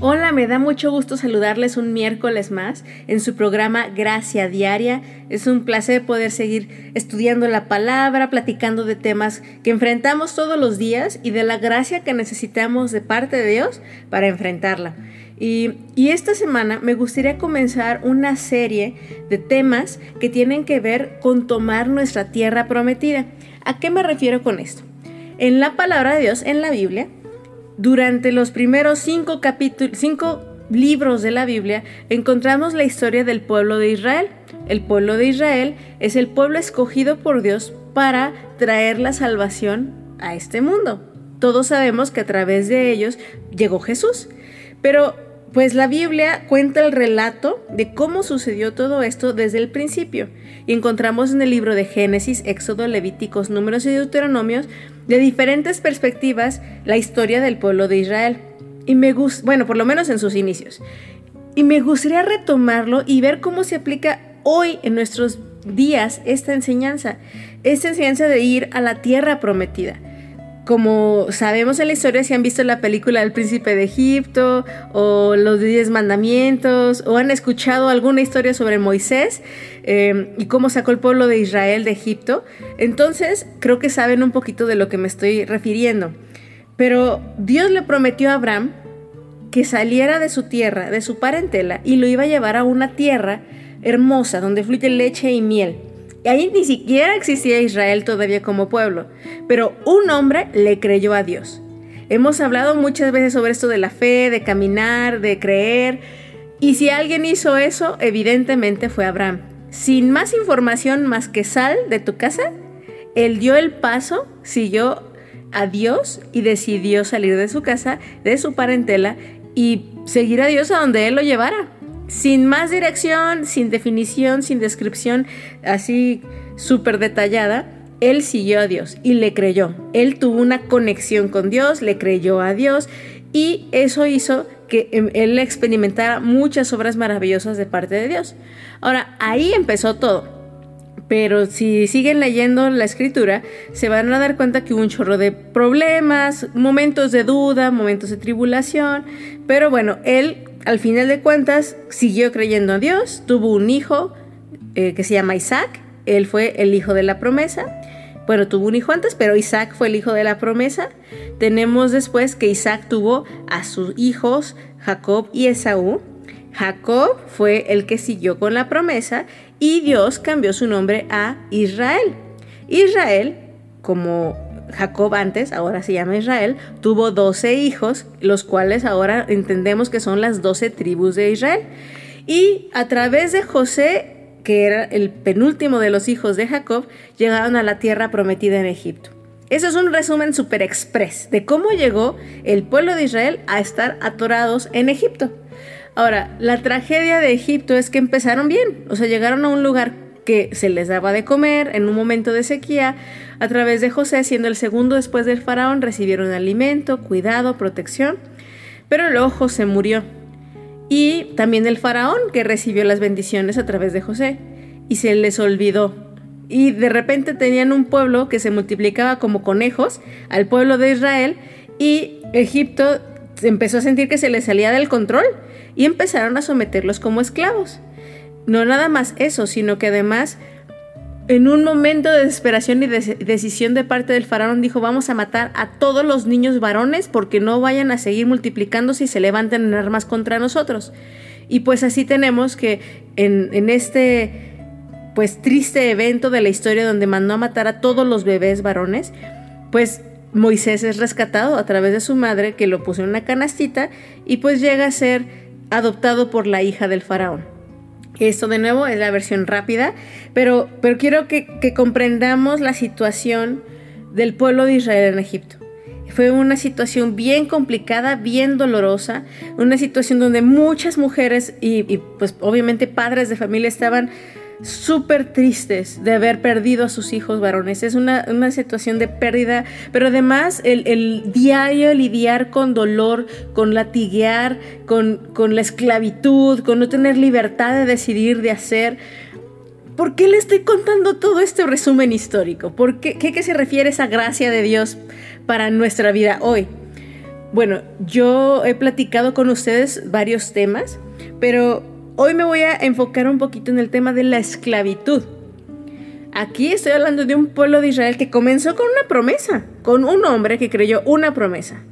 Hola, me da mucho gusto saludarles un miércoles más en su programa Gracia Diaria. Es un placer poder seguir estudiando la palabra, platicando de temas que enfrentamos todos los días y de la gracia que necesitamos de parte de Dios para enfrentarla. Y, esta semana me gustaría comenzar una serie de temas que tienen que ver con tomar nuestra tierra prometida. ¿A qué me refiero con esto? En la palabra de Dios, en la Biblia, durante los primeros cinco cinco libros de la Biblia, encontramos la historia del pueblo de Israel. El pueblo de Israel es el pueblo escogido por Dios para traer la salvación a este mundo. Todos sabemos que a través de ellos llegó Jesús. Pero pues la Biblia cuenta el relato de cómo sucedió todo esto desde el principio. Y encontramos en el libro de Génesis, Éxodo, Levíticos, Números y Deuteronomios, de diferentes perspectivas, la historia del pueblo de Israel. Y me gusta, bueno, por lo menos en sus inicios. Y me gustaría retomarlo y ver cómo se aplica hoy en nuestros días esta enseñanza. Esta enseñanza de ir a la tierra prometida como sabemos en la historia, si han visto la película del príncipe de Egipto o los diez mandamientos o han escuchado alguna historia sobre Moisés eh, y cómo sacó el pueblo de Israel de Egipto, entonces creo que saben un poquito de lo que me estoy refiriendo. Pero Dios le prometió a Abraham que saliera de su tierra, de su parentela, y lo iba a llevar a una tierra hermosa donde fluye leche y miel ahí ni siquiera existía Israel todavía como pueblo, pero un hombre le creyó a Dios. Hemos hablado muchas veces sobre esto de la fe, de caminar, de creer, y si alguien hizo eso, evidentemente fue Abraham. Sin más información más que sal de tu casa, él dio el paso, siguió a Dios y decidió salir de su casa, de su parentela, y seguir a Dios a donde él lo llevara sin más dirección, sin definición, sin descripción así súper detallada, él siguió a Dios y le creyó. Él tuvo una conexión con Dios, le creyó a Dios y eso hizo que em, él experimentara muchas obras maravillosas de parte de Dios. Ahora, ahí empezó todo. Pero si siguen leyendo la escritura, se van a dar cuenta que hubo un chorro de problemas, momentos de duda, momentos de tribulación. Pero bueno, él al final de cuentas siguió creyendo a Dios, tuvo un hijo eh, que se llama Isaac, él fue el hijo de la promesa. Bueno, tuvo un hijo antes, pero Isaac fue el hijo de la promesa. Tenemos después que Isaac tuvo a sus hijos Jacob y Esaú. Jacob fue el que siguió con la promesa y Dios cambió su nombre a Israel. Israel, como Jacob antes, ahora se llama Israel, tuvo 12 hijos, los cuales ahora entendemos que son las 12 tribus de Israel. Y a través de José, que era el penúltimo de los hijos de Jacob, llegaron a la tierra prometida en Egipto. Eso es un resumen super express de cómo llegó el pueblo de Israel a estar atorados en Egipto. Ahora, la tragedia de Egipto es que empezaron bien, o sea, llegaron a un lugar que se les daba de comer en un momento de sequía. A través de José, siendo el segundo después del faraón, recibieron alimento, cuidado, protección. Pero luego José murió. Y también el faraón, que recibió las bendiciones a través de José. Y se les olvidó. Y de repente tenían un pueblo que se multiplicaba como conejos al pueblo de Israel. Y Egipto empezó a sentir que se les salía del control. Y empezaron a someterlos como esclavos. No nada más eso, sino que además en un momento de desesperación y de decisión de parte del faraón dijo vamos a matar a todos los niños varones porque no vayan a seguir multiplicándose y se levanten en armas contra nosotros. Y pues así tenemos que en, en este pues triste evento de la historia donde mandó a matar a todos los bebés varones, pues Moisés es rescatado a través de su madre que lo puso en una canastita y pues llega a ser adoptado por la hija del faraón. Esto de nuevo es la versión rápida, pero, pero quiero que, comprendamos la situación del pueblo de Israel en Egipto. Fue una situación bien complicada, bien dolorosa, una situación donde muchas mujeres y, y, pues obviamente padres de familia estaban súper tristes de haber perdido a sus hijos varones. Es una, situación de pérdida, pero además el, diario lidiar con dolor, con latiguear, con, con la esclavitud, con no tener libertad de decidir, de hacer. ¿Por qué le estoy contando todo este resumen histórico? ¿Por qué, qué se refiere esa gracia de Dios para nuestra vida hoy? Bueno, yo he platicado con ustedes varios temas, pero Hoy me voy a enfocar un poquito en el tema de la esclavitud. Aquí estoy hablando de un pueblo de Israel que comenzó con una promesa, con un hombre que creyó una promesa.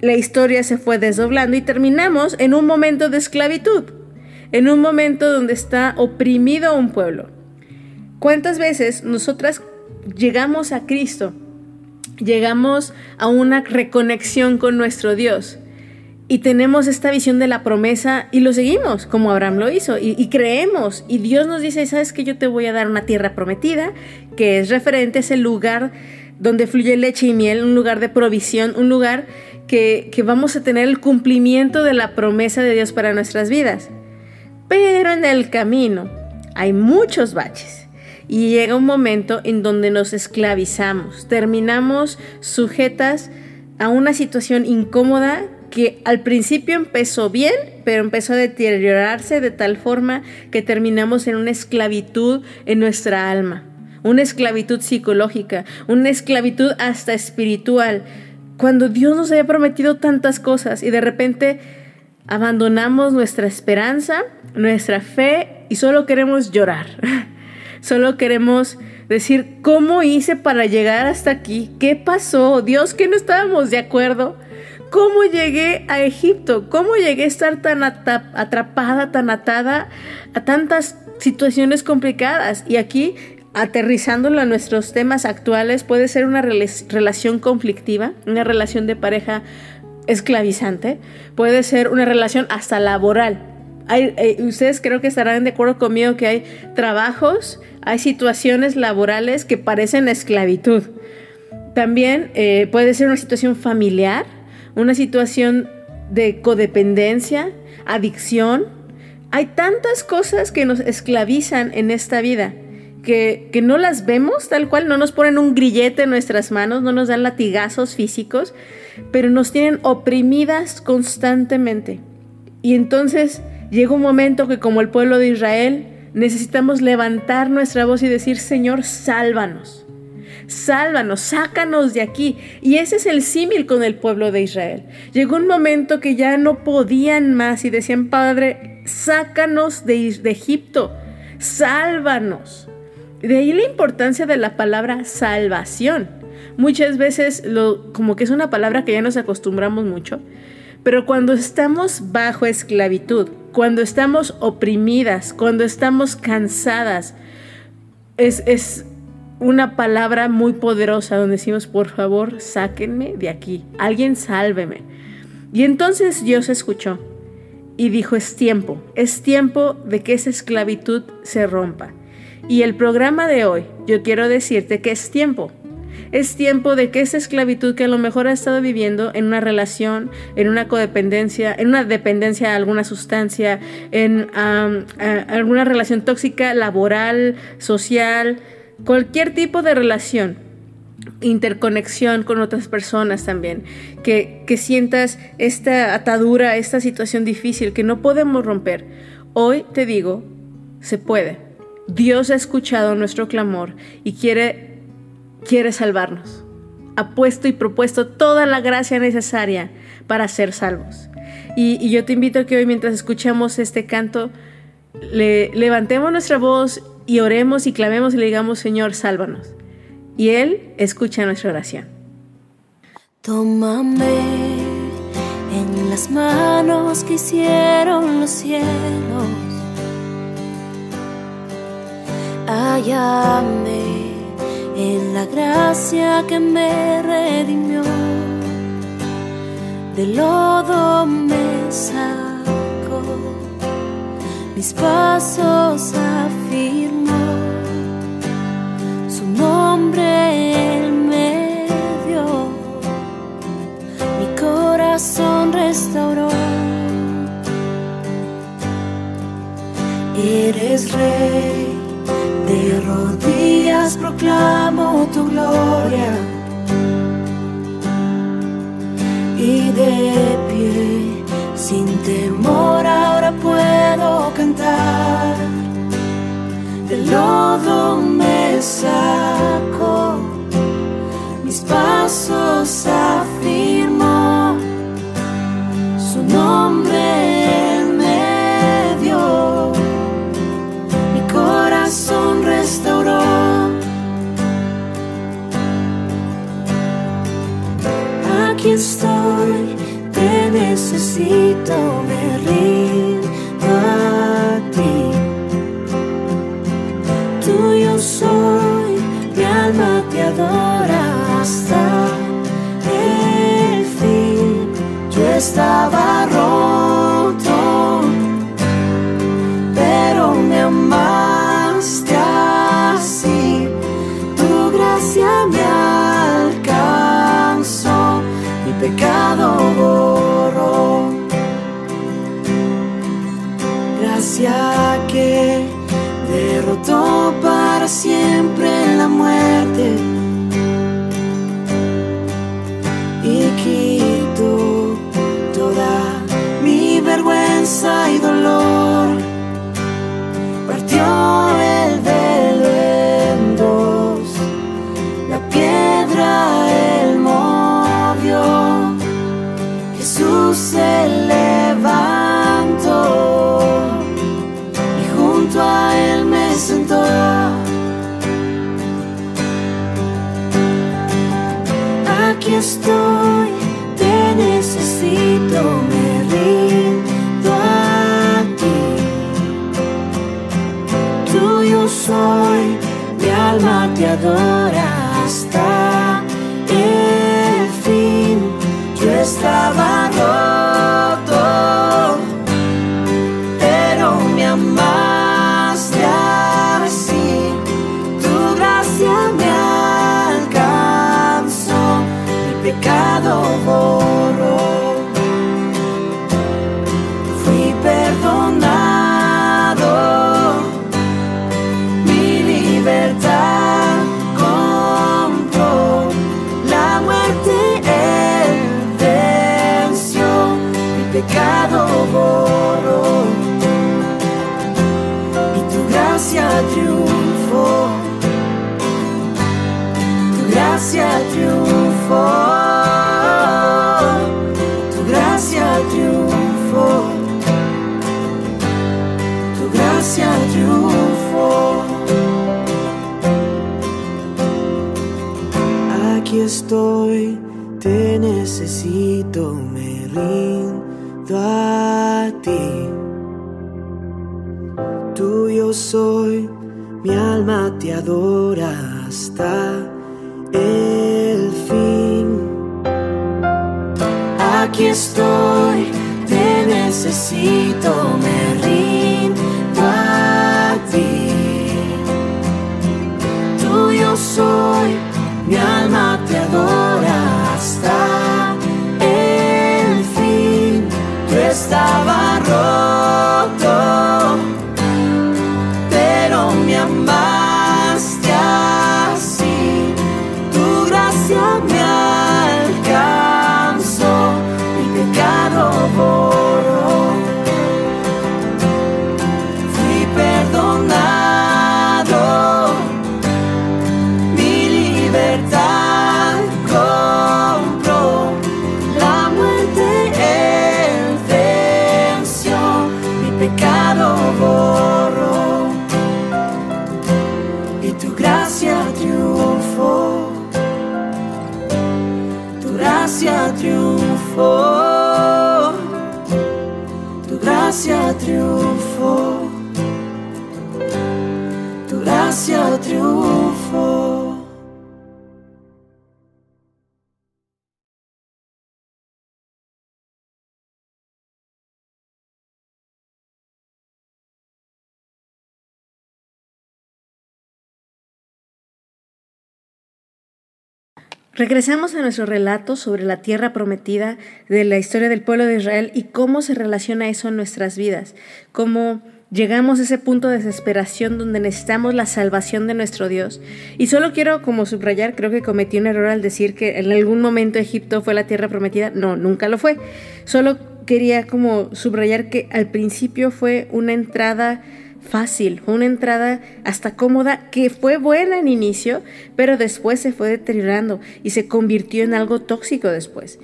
La historia se fue desdoblando y terminamos en un momento de esclavitud, en un momento donde está oprimido un pueblo. ¿Cuántas veces nosotras llegamos a Cristo? Llegamos a una reconexión con nuestro Dios y tenemos esta visión de la promesa y lo seguimos, como Abraham lo hizo, y, creemos. Y Dios nos dice, sabes que yo te voy a dar una tierra prometida, que es referente a ese lugar donde fluye leche y miel, un lugar de provisión, un lugar que, que vamos a tener el cumplimiento de la promesa de Dios para nuestras vidas. Pero en el camino hay muchos baches. Y llega un momento en donde nos esclavizamos, terminamos sujetas a una situación incómoda que al principio empezó bien, pero empezó a deteriorarse de tal forma que terminamos en una esclavitud en nuestra alma, una esclavitud psicológica, una esclavitud hasta espiritual, cuando Dios nos había prometido tantas cosas y de repente abandonamos nuestra esperanza, nuestra fe y solo queremos llorar. Solo queremos decir, ¿cómo hice para llegar hasta aquí? ¿Qué pasó? Dios, que no estábamos de acuerdo. ¿Cómo llegué a Egipto? ¿Cómo llegué a estar tan atrapada, tan atada a tantas situaciones complicadas? Y aquí, aterrizándolo a nuestros temas actuales, puede ser una relación conflictiva, una relación de pareja esclavizante, puede ser una relación hasta laboral. Eh, ustedes creo que estarán de acuerdo conmigo que hay trabajos, hay situaciones laborales que parecen esclavitud. También eh, puede ser una situación familiar, una situación de codependencia, adicción. Hay tantas cosas que nos esclavizan en esta vida. Que, que, no las vemos tal cual, no nos ponen un grillete en nuestras manos, no nos dan latigazos físicos, pero nos tienen oprimidas constantemente. Y entonces llega un momento que como el pueblo de Israel necesitamos levantar nuestra voz y decir, Señor, sálvanos sálvanos, sácanos de aquí. Y ese es el símil con el pueblo de Israel. Llegó un momento que ya no podían más y decían, Padre, sácanos de, Egipto, sálvanos. De ahí la importancia de la palabra salvación. Muchas veces lo, como que es una palabra que ya nos acostumbramos mucho, pero cuando estamos bajo esclavitud, cuando estamos oprimidas, cuando estamos cansadas, es, es, una palabra muy poderosa donde decimos, por favor, sáquenme de aquí, alguien sálveme. Y entonces Dios escuchó y dijo, es tiempo, es tiempo de que esa esclavitud se rompa. Y el programa de hoy, yo quiero decirte que es tiempo. Es tiempo de que esa esclavitud que a lo mejor ha estado viviendo en una relación, en una codependencia, en una dependencia a alguna sustancia, en alguna relación tóxica, laboral, social, cualquier tipo de relación, interconexión con otras personas también, que, que sientas esta atadura, esta situación difícil que no podemos romper. Hoy te digo, se puede. Dios ha escuchado nuestro clamor y quiere, quiere salvarnos. Ha puesto y propuesto toda la gracia necesaria para ser salvos. Y, yo te invito a que hoy mientras escuchamos este canto, le, levantemos nuestra voz y oremos y clamemos y le digamos, Señor, sálvanos. Y Él escucha nuestra oración. Tómame en las manos que hicieron los cielos. Hállame en la gracia que me redimió. De lodo me sacó, mis pasos en medio, mi corazón restauró. Eres rey De rodillas proclamo tu gloria y de pie, sin temor ahora puedo cantar. Del lodo me saco, mis pasos afirmo, su nombre en medio, mi corazón restauró. Aquí estoy, te necesito, Aquí estoy, te necesito, me rindo a ti. Tuyo soy, mi alma te adora a ti tuyo soy, mi alma te adora hasta el fin. Aquí estoy, te necesito, me Triunfó. Regresamos a nuestro relato sobre la tierra prometida de la historia del pueblo de Israel y cómo se relaciona eso en nuestras vidas, cómo llegamos a ese punto de desesperación donde necesitamos la salvación de nuestro Dios. Y solo quiero como subrayar, creo que cometí un error al decir que en algún momento Egipto fue la tierra prometida. No, nunca lo fue. Solo quería como subrayar que al principio fue una entrada fácil, fue una entrada hasta cómoda que fue buena en inicio, pero después se fue deteriorando y se convirtió en algo tóxico después.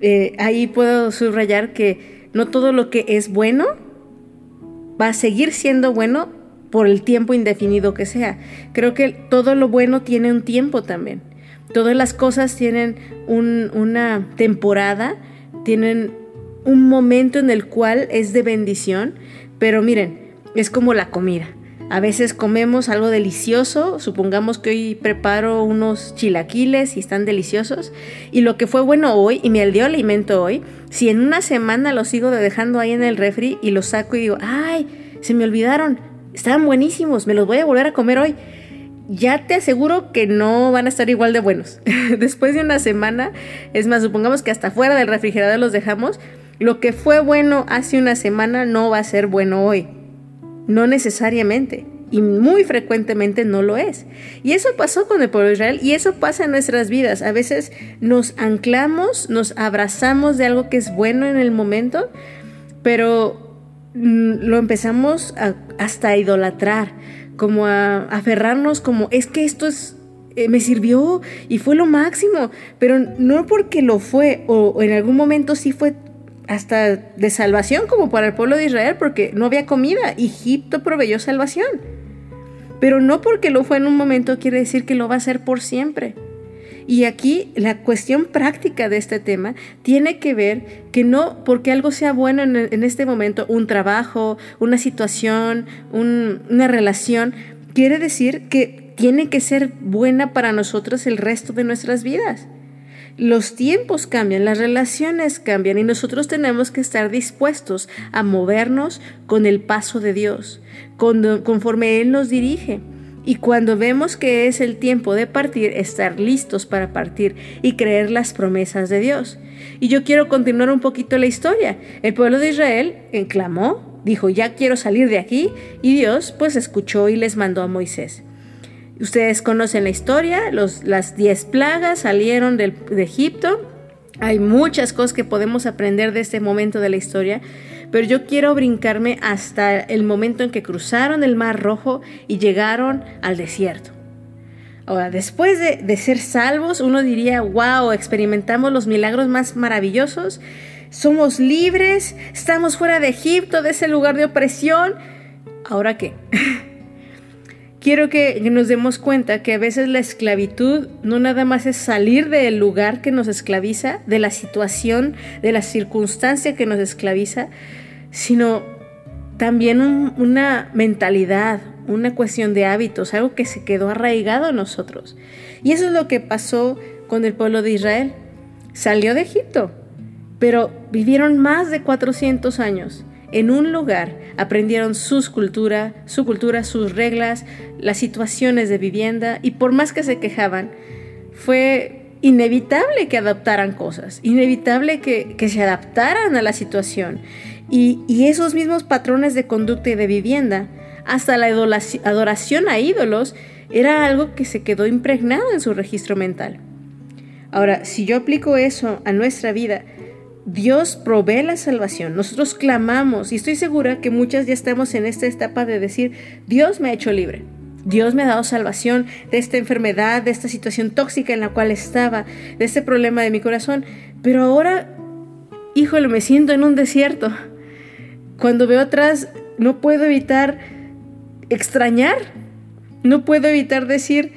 Eh, ahí puedo subrayar que no todo lo que es bueno va a seguir siendo bueno por el tiempo indefinido que sea. Creo que todo lo bueno tiene un tiempo también. Todas las cosas tienen una temporada, tienen un momento en el cual es de bendición, pero miren, es como la comida. A veces comemos algo delicioso, supongamos que hoy preparo unos chilaquiles y están deliciosos, y lo que fue bueno hoy y me dio alimento hoy, si en una semana los sigo dejando ahí en el refri y los saco y digo, ay, se me olvidaron, estaban buenísimos, me los voy a volver a comer hoy, ya te aseguro que no van a estar igual de buenos. Después de una semana, es más, supongamos que hasta fuera del refrigerador los dejamos, lo que fue bueno hace una semana no va a ser bueno hoy. No necesariamente. Y muy frecuentemente no lo es. Y eso pasó con el pueblo de Israel y eso pasa en nuestras vidas. A veces nos anclamos, nos abrazamos de algo que es bueno en el momento, pero mm, lo empezamos hasta a idolatrar, como a, aferrarnos como es que esto es eh, me sirvió y fue lo máximo, pero no porque lo fue o en algún momento sí fue hasta de salvación como para el pueblo de Israel, porque no había comida. Egipto proveyó salvación. Pero no porque lo fue en un momento quiere decir que lo va a hacer por siempre. Y aquí la cuestión práctica de este tema tiene que ver que no porque algo sea bueno en, este momento, un trabajo, una situación, una relación, quiere decir que tiene que ser buena para nosotros el resto de nuestras vidas los tiempos cambian, las relaciones cambian y nosotros tenemos que estar dispuestos a movernos con el paso de Dios, conforme Él nos dirige. Y cuando vemos que es el tiempo de partir, estar listos para partir y creer las promesas de Dios. Y yo quiero continuar un poquito la historia. El pueblo de Israel clamó, dijo, ya quiero salir de aquí, y Dios pues escuchó y les mandó a Moisés. Ustedes conocen la historia, las diez plagas salieron de Egipto. Hay muchas cosas que podemos aprender de este momento de la historia, pero yo quiero brincarme hasta el momento en que cruzaron el Mar Rojo y llegaron al desierto. Ahora, después de, de ser salvos, uno diría, wow, experimentamos los milagros más maravillosos, somos libres, estamos fuera de Egipto, de ese lugar de opresión. ¿Ahora qué? quiero que nos demos cuenta que a veces la esclavitud no nada más es salir del lugar que nos esclaviza, de la situación, de la circunstancia que nos esclaviza, sino también una mentalidad, una cuestión de hábitos, algo que se quedó arraigado en nosotros. Y eso es lo que pasó con el pueblo de Israel. Salió de Egipto, pero vivieron más de 400 años en un lugar, aprendieron sus cultura, su cultura, sus reglas, las situaciones de vivienda y por más que se quejaban, fue inevitable que adaptaran cosas, inevitable que, se adaptaran a la situación. Y, y, esos mismos patrones de conducta y de vivienda, hasta la adoración a ídolos, era algo que se quedó impregnado en su registro mental. Ahora, si yo aplico eso a nuestra vida, Dios provee la salvación. Nosotros clamamos y estoy segura que muchas ya estamos en esta etapa de decir, Dios me ha hecho libre. Dios me ha dado salvación de esta enfermedad, de esta situación tóxica en la cual estaba, de este problema de mi corazón. Pero ahora, híjole, me siento en un desierto. Cuando veo atrás, no puedo evitar extrañar. No puedo evitar decir,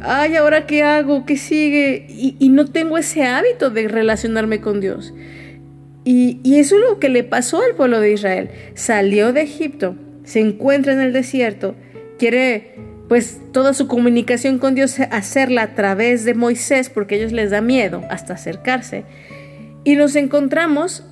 ay, ¿ahora qué hago? ¿Qué sigue? Y, y no tengo ese hábito de relacionarme con Dios. Y, eso es lo que le pasó al pueblo de Israel. Salió de Egipto, se encuentra en el desierto, quiere pues toda su comunicación con Dios hacerla a través de Moisés porque a ellos les da miedo hasta acercarse. Y nos encontramos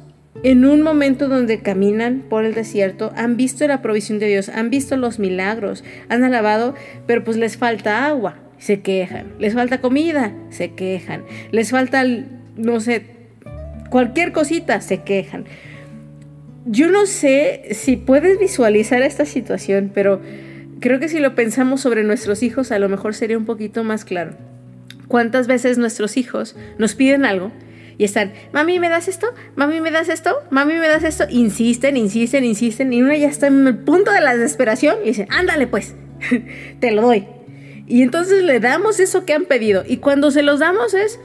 en un momento donde caminan por el desierto, han visto la provisión de Dios, han visto los milagros, han alabado, pero pues les falta agua, se quejan, les falta comida, se quejan, les falta, no sé, cualquier cosita se quejan. yo no sé si puedes visualizar esta situación, pero creo que si lo pensamos sobre nuestros hijos, a lo mejor sería un poquito más claro. ¿Cuántas veces nuestros hijos nos piden algo y están, mami, ¿me das esto? Mami, ¿me das esto? Mami, ¿me das esto? Insisten, insisten, insisten y uno ya está en el punto de la desesperación y dice, ándale pues, te lo doy. Y entonces le damos eso que han pedido y cuando se los damos es,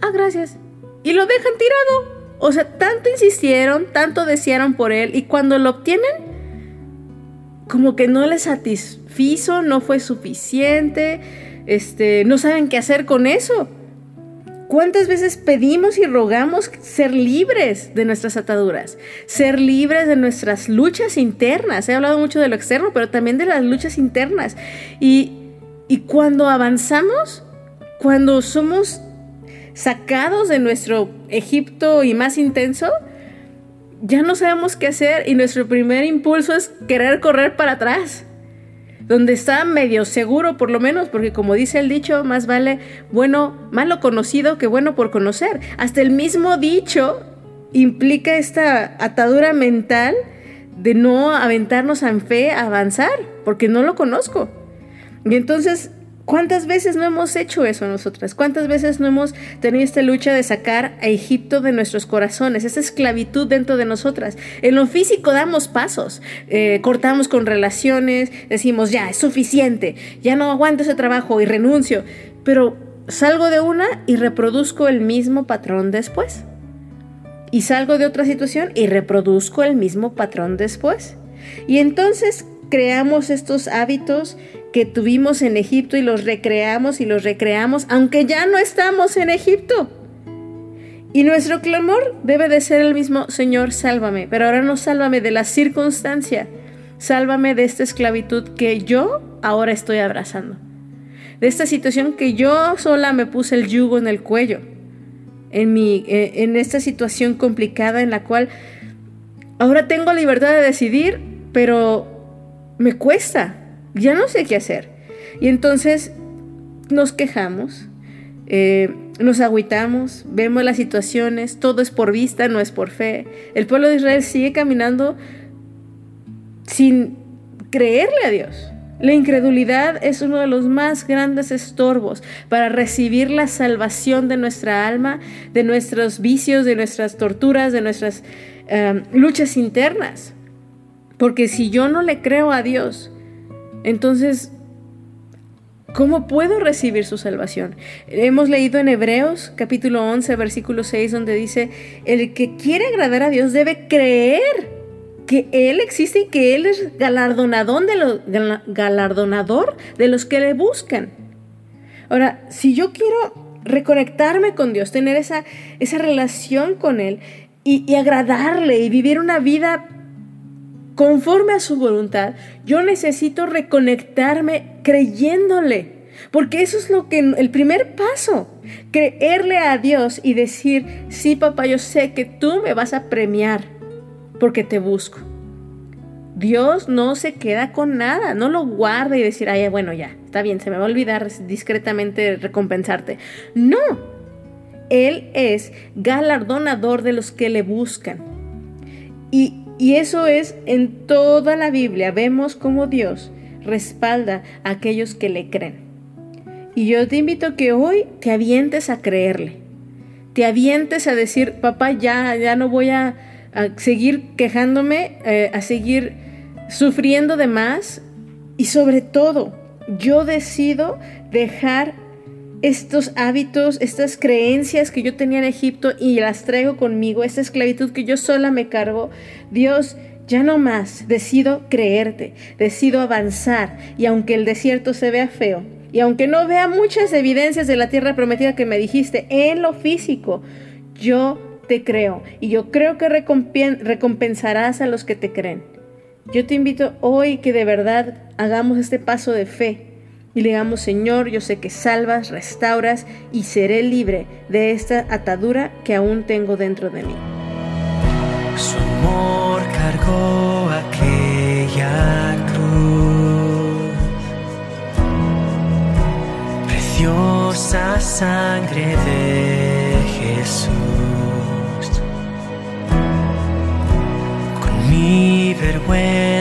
ah, gracias. Y lo dejan tirado. O sea, tanto insistieron, tanto desearon por él y cuando lo obtienen, como que no les satisfizo, no fue suficiente, este, no saben qué hacer con eso. ¿Cuántas veces pedimos y rogamos ser libres de nuestras ataduras? Ser libres de nuestras luchas internas. He hablado mucho de lo externo, pero también de las luchas internas. Y, y cuando avanzamos, cuando somos sacados de nuestro Egipto y más intenso, ya no sabemos qué hacer y nuestro primer impulso es querer correr para atrás donde está medio seguro por lo menos, porque como dice el dicho, más vale bueno, malo conocido que bueno por conocer. Hasta el mismo dicho implica esta atadura mental de no aventarnos en fe a avanzar, porque no lo conozco. Y entonces ¿Cuántas veces no hemos hecho eso nosotras? ¿Cuántas veces no hemos tenido esta lucha de sacar a Egipto de nuestros corazones, esa esclavitud dentro de nosotras? En lo físico damos pasos, eh, cortamos con relaciones, decimos, ya, es suficiente, ya no aguanto ese trabajo y renuncio, pero salgo de una y reproduzco el mismo patrón después. Y salgo de otra situación y reproduzco el mismo patrón después. Y entonces creamos estos hábitos que tuvimos en Egipto y los recreamos y los recreamos, aunque ya no estamos en Egipto. Y nuestro clamor debe de ser el mismo, Señor, sálvame, pero ahora no sálvame de la circunstancia, sálvame de esta esclavitud que yo ahora estoy abrazando, de esta situación que yo sola me puse el yugo en el cuello, en, mi, eh, en esta situación complicada en la cual ahora tengo libertad de decidir, pero me cuesta, ya no sé qué hacer. Y entonces nos quejamos, eh, nos agüitamos, vemos las situaciones, todo es por vista, no es por fe. El pueblo de Israel sigue caminando sin creerle a Dios. La incredulidad es uno de los más grandes estorbos para recibir la salvación de nuestra alma, de nuestros vicios, de nuestras torturas, de nuestras eh, luchas internas. Porque si yo no le creo a Dios, entonces, ¿cómo puedo recibir su salvación? Hemos leído en Hebreos capítulo 11, versículo 6, donde dice, el que quiere agradar a Dios debe creer que Él existe y que Él es galardonador de los, que le buscan. Ahora, si yo quiero reconectarme con Dios, tener esa, esa relación con Él y agradarle y vivir una vida conforme a su voluntad, yo necesito reconectarme creyéndole. Porque eso es lo que el primer paso, creerle a Dios y decir, sí papá, yo sé que tú me vas a premiar porque te busco. Dios no se queda con nada, no lo guarda y decir, ay, bueno, ya, está bien, se me va a olvidar discretamente recompensarte. No, Él es galardonador de los que le buscan. Y y eso es en toda la Biblia. Vemos cómo Dios respalda a aquellos que le creen. Y yo te invito que hoy te avientes a creerle. Te avientes a decir, papá, ya, ya no voy a, seguir quejándome, eh, a seguir sufriendo de más. Y sobre todo, yo decido dejar estos hábitos, estas creencias que yo tenía en Egipto y las traigo conmigo, esta esclavitud que yo sola me cargo, Dios, ya no más, decido creerte, decido avanzar y aunque el desierto se vea feo y aunque no vea muchas evidencias de la tierra prometida que me dijiste en lo físico, yo te creo y yo creo que recompensarás a los que te creen. Yo te invito hoy que de verdad hagamos este paso de fe y le digamos, Señor, yo sé que salvas, restauras y seré libre de esta atadura que aún tengo dentro de mí. Su amor cargó aquella cruz, preciosa sangre de Jesús.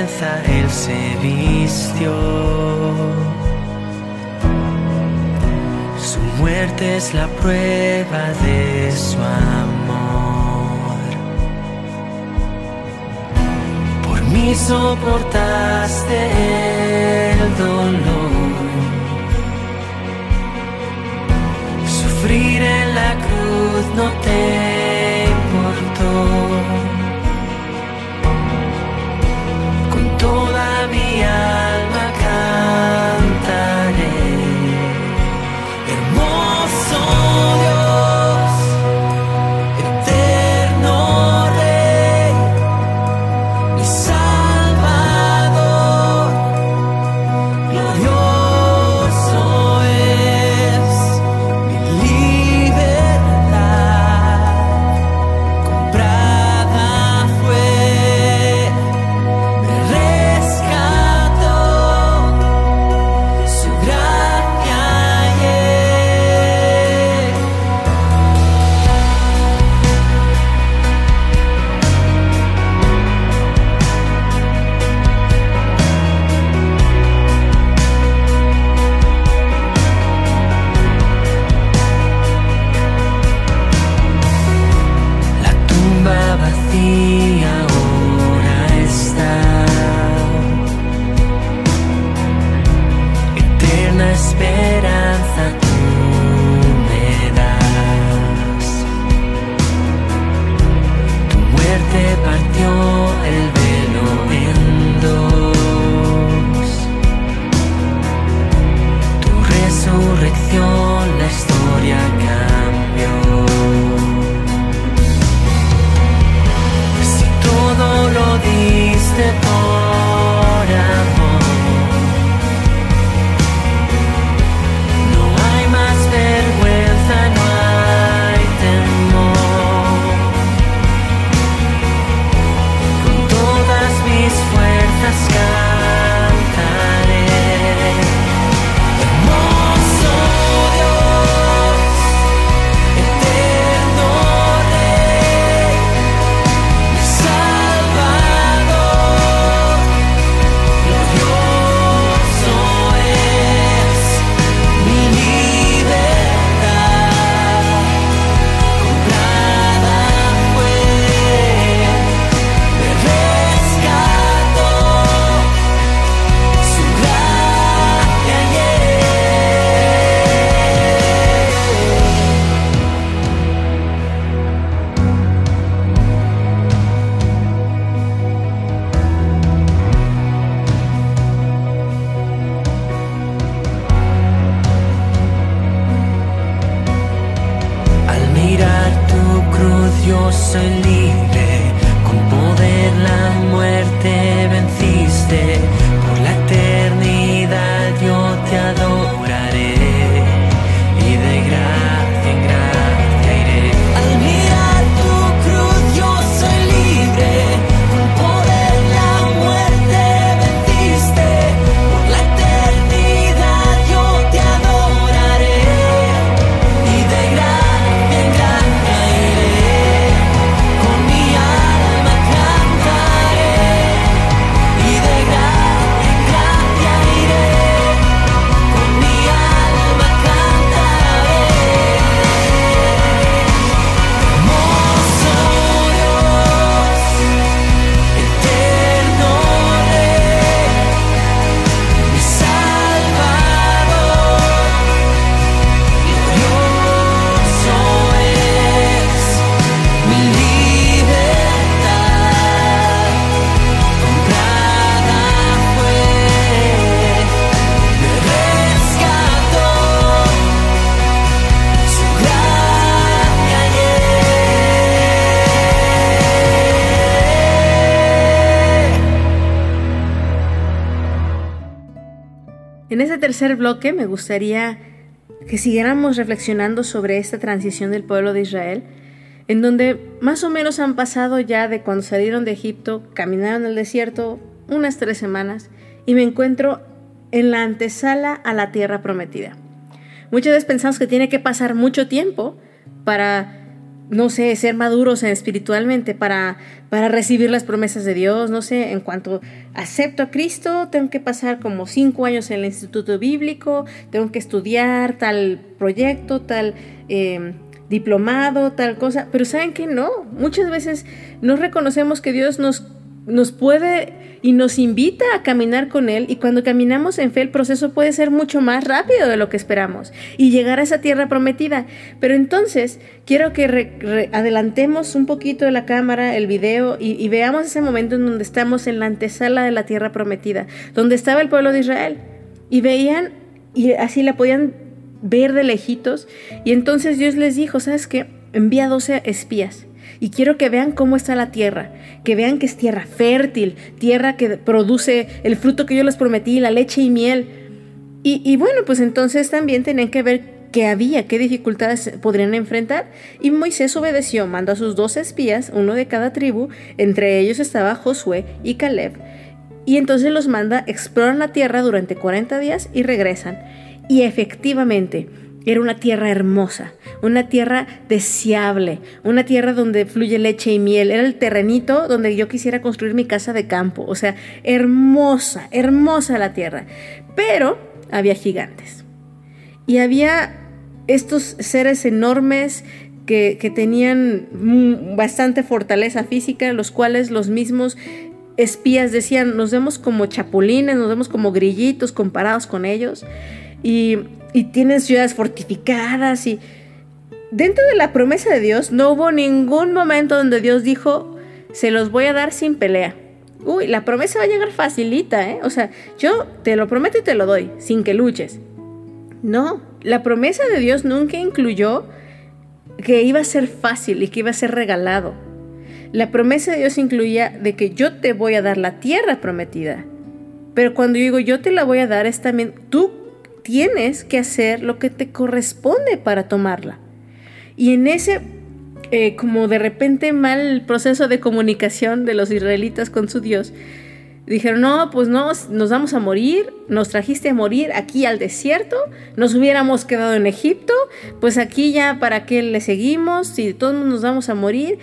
esperanza Él se vistió. Su muerte es la prueba de su amor. Por mí soportaste el dolor. Sufrir en la cruz no te You. Tercer bloque me gustaría que siguiéramos reflexionando sobre esta transición del pueblo de Israel, en donde más o menos han pasado ya de cuando salieron de Egipto, caminaron el desierto unas tres semanas y me encuentro en la antesala a la tierra prometida. Muchas veces pensamos que tiene que pasar mucho tiempo para no sé, ser maduros espiritualmente para, para recibir las promesas de Dios. No sé, en cuanto acepto a Cristo, tengo que pasar como cinco años en el instituto bíblico, tengo que estudiar tal proyecto, tal em, diplomado, tal cosa. Pero ¿saben que no? Muchas veces no reconocemos que Dios nos nos puede y nos invita a caminar con Él y cuando caminamos en fe el proceso puede ser mucho más rápido de lo que esperamos y llegar a esa tierra prometida. Pero entonces quiero que adelantemos un poquito la cámara, el video y, y veamos ese momento en donde estamos en la antesala de la tierra prometida, donde estaba el pueblo de Israel y veían y así la podían ver de lejitos y entonces Dios les dijo, ¿sabes qué? Envía 12 espías y quiero que vean cómo está la tierra, que vean que es tierra fértil, tierra que produce el fruto que yo les prometí, la leche y miel. Y, bueno, pues entonces también tenían que ver qué había, qué dificultades podrían enfrentar. Y Moisés obedeció, mandó a sus dos espías, uno de cada tribu, entre ellos estaba Josué y Caleb. Y entonces los manda, exploran la tierra durante 40 días y regresan. Y efectivamente, era una tierra hermosa, una tierra deseable, una tierra donde fluye leche y miel. Era el terrenito donde yo quisiera construir mi casa de campo. O sea, hermosa, hermosa la tierra. Pero había gigantes. Y había estos seres enormes que, que tenían bastante fortaleza física, los cuales los mismos espías decían, nos vemos como chapulines, nos vemos como grillitos comparados con ellos. Y y tienen ciudades fortificadas y dentro de la promesa de Dios no hubo ningún momento donde Dios dijo, se los voy a dar sin pelea. Uy, la promesa va a llegar facilita, ¿eh? O sea, yo te lo prometo y te lo doy, sin que luches. No, la promesa de Dios nunca incluyó que iba a ser fácil y que iba a ser regalado. La promesa de Dios incluía de que yo te voy a dar la tierra prometida. Pero cuando yo digo yo te la voy a dar es también tú tienes que hacer lo que te corresponde para tomarla. Y en ese, eh, como de repente mal proceso de comunicación de los israelitas con su Dios, dijeron, no, pues no, nos vamos a morir, nos trajiste a morir aquí al desierto, nos hubiéramos quedado en Egipto, pues aquí ya para qué le seguimos, si todos nos vamos a morir.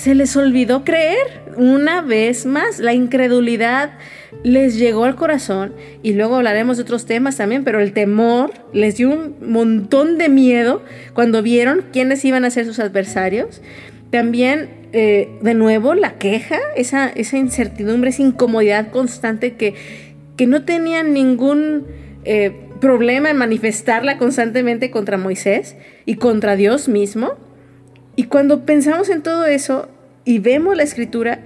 Se les olvidó creer una vez más, la incredulidad les llegó al corazón y luego hablaremos de otros temas también, pero el temor les dio un montón de miedo cuando vieron quiénes iban a ser sus adversarios. También, eh, de nuevo, la queja, esa, incertidumbre, esa incomodidad constante que, que no tenían ningún eh, problema en manifestarla constantemente contra Moisés y contra Dios mismo. Y cuando pensamos en todo eso y vemos la escritura,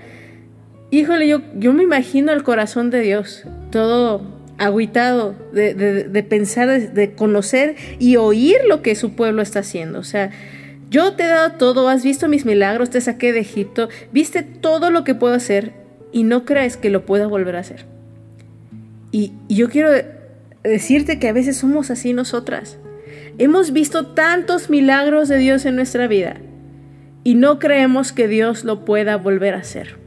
híjole, yo, yo me imagino el corazón de Dios, todo aguitado de, pensar, de, conocer y oír lo que su pueblo está haciendo. O sea, yo te he dado todo, has visto mis milagros, te saqué de Egipto, viste todo lo que puedo hacer y no crees que lo pueda volver a hacer. Y yo quiero decirte que a veces somos así nosotras. Hemos visto tantos milagros de Dios en nuestra vida y no creemos que Dios lo pueda volver a hacer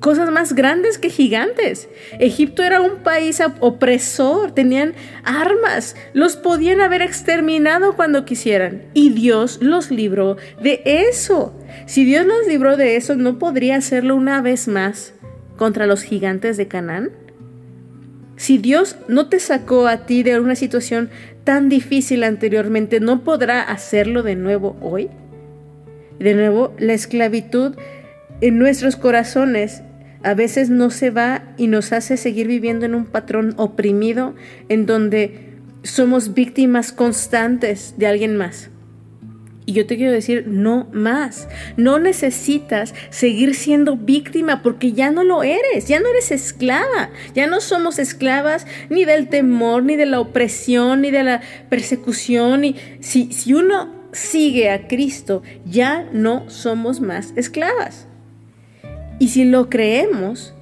cosas más grandes que gigantes. Egipto era un país opresor, tenían armas, los podían haber exterminado cuando quisieran. Y Dios los libró de eso. Si Dios los libró de eso, ¿no podría hacerlo una vez más contra los gigantes de Canaán? Si Dios no te sacó a ti de una situación tan difícil anteriormente, ¿no podrá hacerlo de nuevo hoy? De nuevo, la esclavitud en nuestros corazones a veces no se va y nos hace seguir viviendo en un patrón oprimido en donde somos víctimas constantes de alguien más. Y yo te quiero decir, no más. No necesitas seguir siendo víctima porque ya no lo eres, ya no eres esclava. Ya no somos esclavas ni del temor, ni de la opresión, ni de la persecución. Y si, si uno sigue a Cristo, ya no somos más esclavas. Y si lo creemos,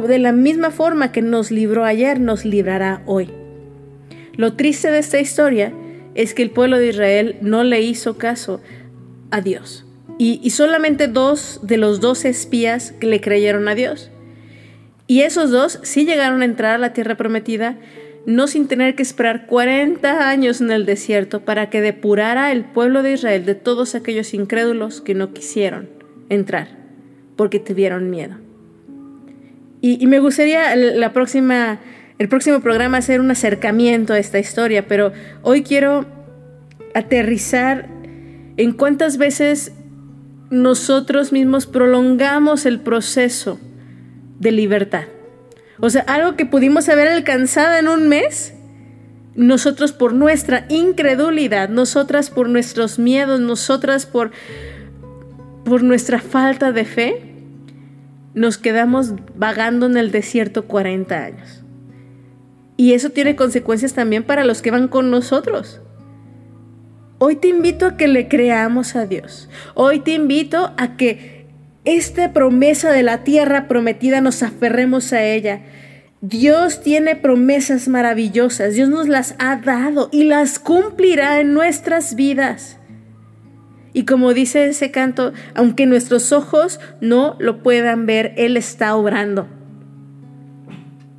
de la misma forma que nos libró ayer, nos librará hoy. Lo triste de esta historia es que el pueblo de Israel no le hizo caso a Dios. Y, solamente dos de los dos espías le creyeron a Dios. Y esos dos sí llegaron a entrar a la tierra prometida, no sin tener que esperar 40 años en el desierto para que depurara el pueblo de Israel de todos aquellos incrédulos que no quisieron entrar porque tuvieron miedo. Y, me gustaría la próxima, el próximo programa hacer un acercamiento a esta historia, pero hoy quiero aterrizar en cuántas veces nosotros mismos prolongamos el proceso de libertad. O sea, algo que pudimos haber alcanzado en un mes, nosotros por nuestra incredulidad, nosotras por nuestros miedos, nosotras por, por nuestra falta de fe, nos quedamos vagando en el desierto 40 años. Y eso tiene consecuencias también para los que van con nosotros. Hoy te invito a que le creamos a Dios. Hoy te invito a que esta promesa de la tierra prometida nos aferremos a ella. Dios tiene promesas maravillosas, Dios nos las ha dado y las cumplirá en nuestras vidas. Y como dice ese canto, aunque nuestros ojos no lo puedan ver, Él está obrando.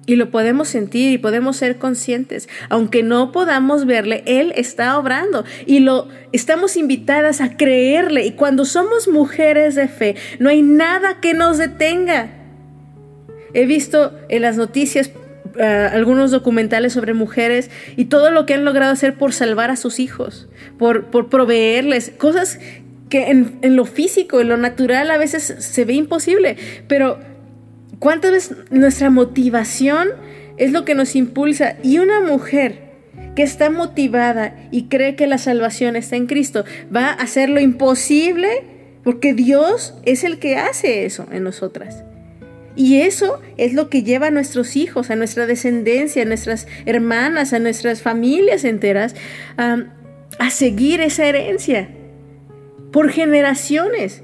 Y lo podemos sentir y podemos ser conscientes. Aunque no podamos verle, Él está obrando. Y lo estamos invitadas a creerle. Y cuando somos mujeres de fe, no hay nada que nos detenga. He visto en las noticias eh, algunos documentales sobre mujeres y todo lo que han logrado hacer por salvar a sus hijos, por, por proveerles cosas que en, en lo físico, en lo natural a veces se ve imposible. Pero ¿Cuántas veces nuestra motivación es lo que nos impulsa? Y una mujer que está motivada y cree que la salvación está en Cristo va a hacer lo imposible porque Dios es el que hace eso en nosotras. Y eso es lo que lleva a nuestros hijos, a nuestra descendencia, a nuestras hermanas, a nuestras familias enteras a seguir esa herencia por generaciones.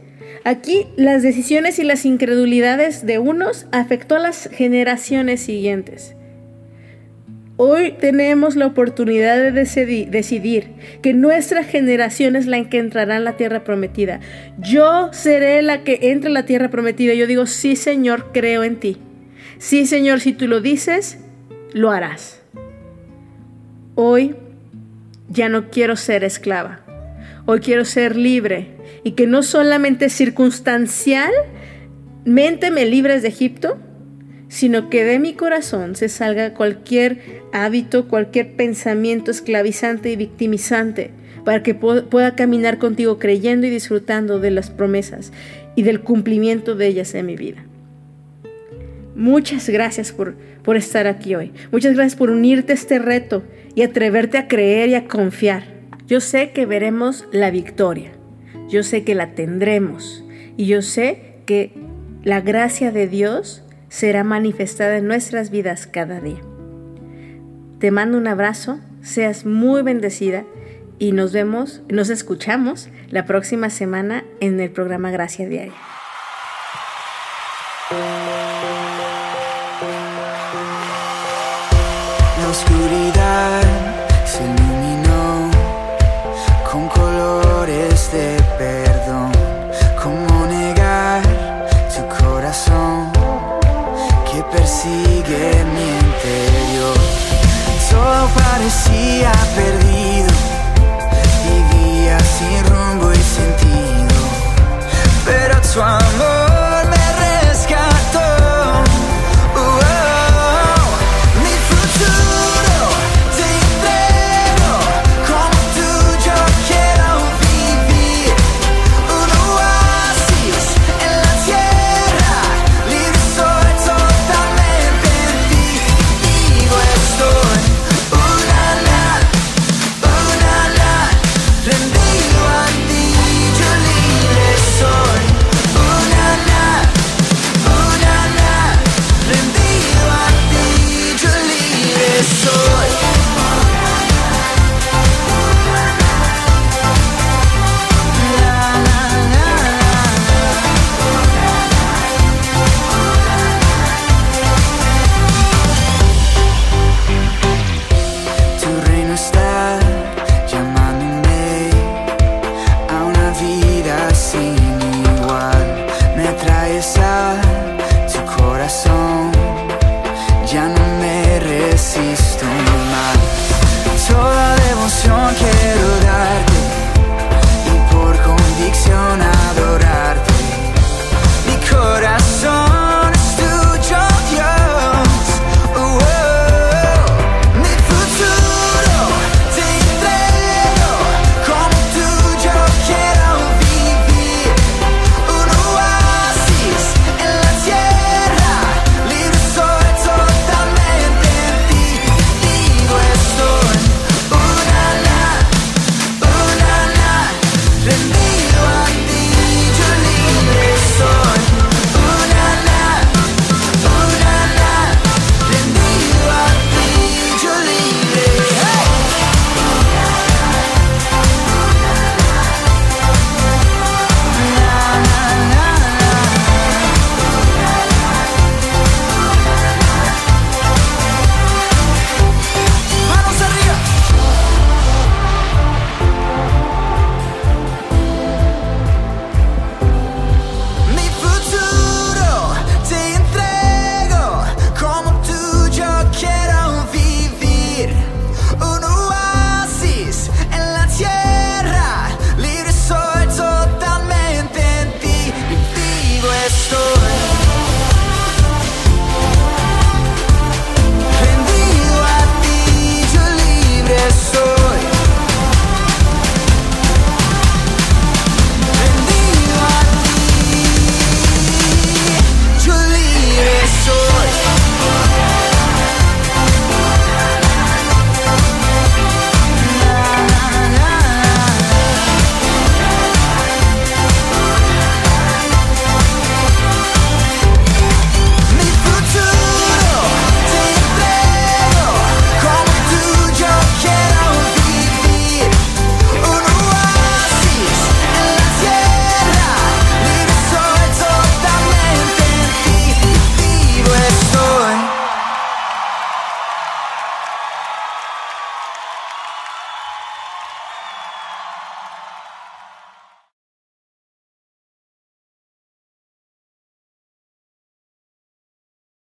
Aquí las decisiones y las incredulidades de unos afectó a las generaciones siguientes. Hoy tenemos la oportunidad de decidir que nuestra generación es la que entrará en la tierra prometida. Yo seré la que entre en la tierra prometida. Yo digo, sí Señor, creo en ti. Sí Señor, si tú lo dices, lo harás. Hoy ya no quiero ser esclava. Hoy quiero ser libre y que no solamente circunstancialmente me libres de Egipto, sino que de mi corazón se salga cualquier hábito, cualquier pensamiento esclavizante y victimizante, para que pueda caminar contigo creyendo y disfrutando de las promesas y del cumplimiento de ellas en mi vida. Muchas gracias por, por estar aquí hoy. Muchas gracias por unirte a este reto y atreverte a creer y a confiar. Yo sé que veremos la victoria yo sé que la tendremos y yo sé que la gracia de Dios será manifestada en nuestras vidas cada día. Te mando un abrazo, seas muy bendecida y nos vemos, nos escuchamos la próxima semana en el programa Gracia Diaria. La oscuridad